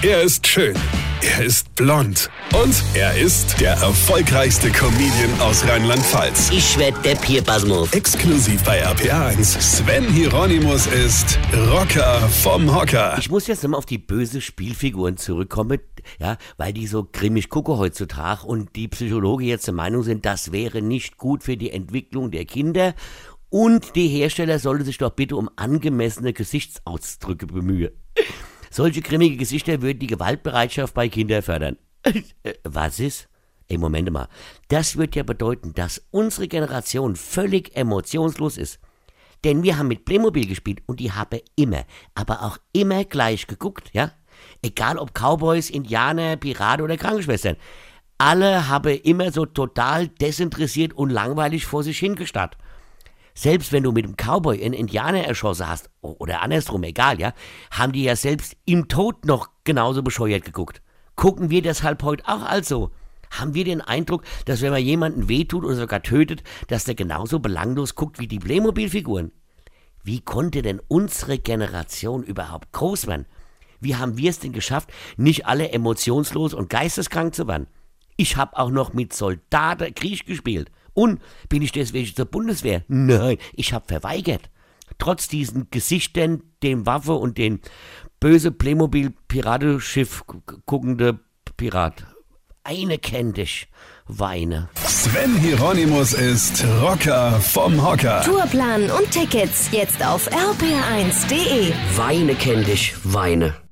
Er ist schön. Er ist blond. Und er ist der erfolgreichste Comedian aus Rheinland-Pfalz. Ich werd der Pierpasmus. Exklusiv bei RPA1. Sven Hieronymus ist Rocker vom Hocker. Ich muss jetzt nochmal auf die böse Spielfiguren zurückkommen, ja, weil die so grimmig gucken heutzutage und die Psychologen jetzt der Meinung sind, das wäre nicht gut für die Entwicklung der Kinder und die Hersteller sollten sich doch bitte um angemessene Gesichtsausdrücke bemühen. Solche grimmige Gesichter würden die Gewaltbereitschaft bei Kindern fördern. Äh, Was ist? Ey, Moment mal. Das wird ja bedeuten, dass unsere Generation völlig emotionslos ist. Denn wir haben mit Playmobil gespielt und die haben immer, aber auch immer gleich geguckt, ja? Egal ob Cowboys, Indianer, Piraten oder Krankenschwestern. Alle haben immer so total desinteressiert und langweilig vor sich hingestarrt. Selbst wenn du mit dem Cowboy einen Indianer erschossen hast, oder andersrum, egal, ja, haben die ja selbst im Tod noch genauso bescheuert geguckt. Gucken wir deshalb heute auch also? Haben wir den Eindruck, dass wenn man jemanden wehtut oder sogar tötet, dass der genauso belanglos guckt wie die Playmobil-Figuren? Wie konnte denn unsere Generation überhaupt groß werden? Wie haben wir es denn geschafft, nicht alle emotionslos und geisteskrank zu werden? Ich habe auch noch mit Soldaten Krieg gespielt. Und bin ich deswegen zur Bundeswehr? Nein, ich habe verweigert. Trotz diesen Gesichtern, den Waffe und den böse Playmobil-Piratenschiff guckende Pirat. Eine kenn dich, Weine. Sven Hieronymus ist Rocker vom Hocker. Tourplan und Tickets jetzt auf rpr1.de. Weine kenn dich, Weine.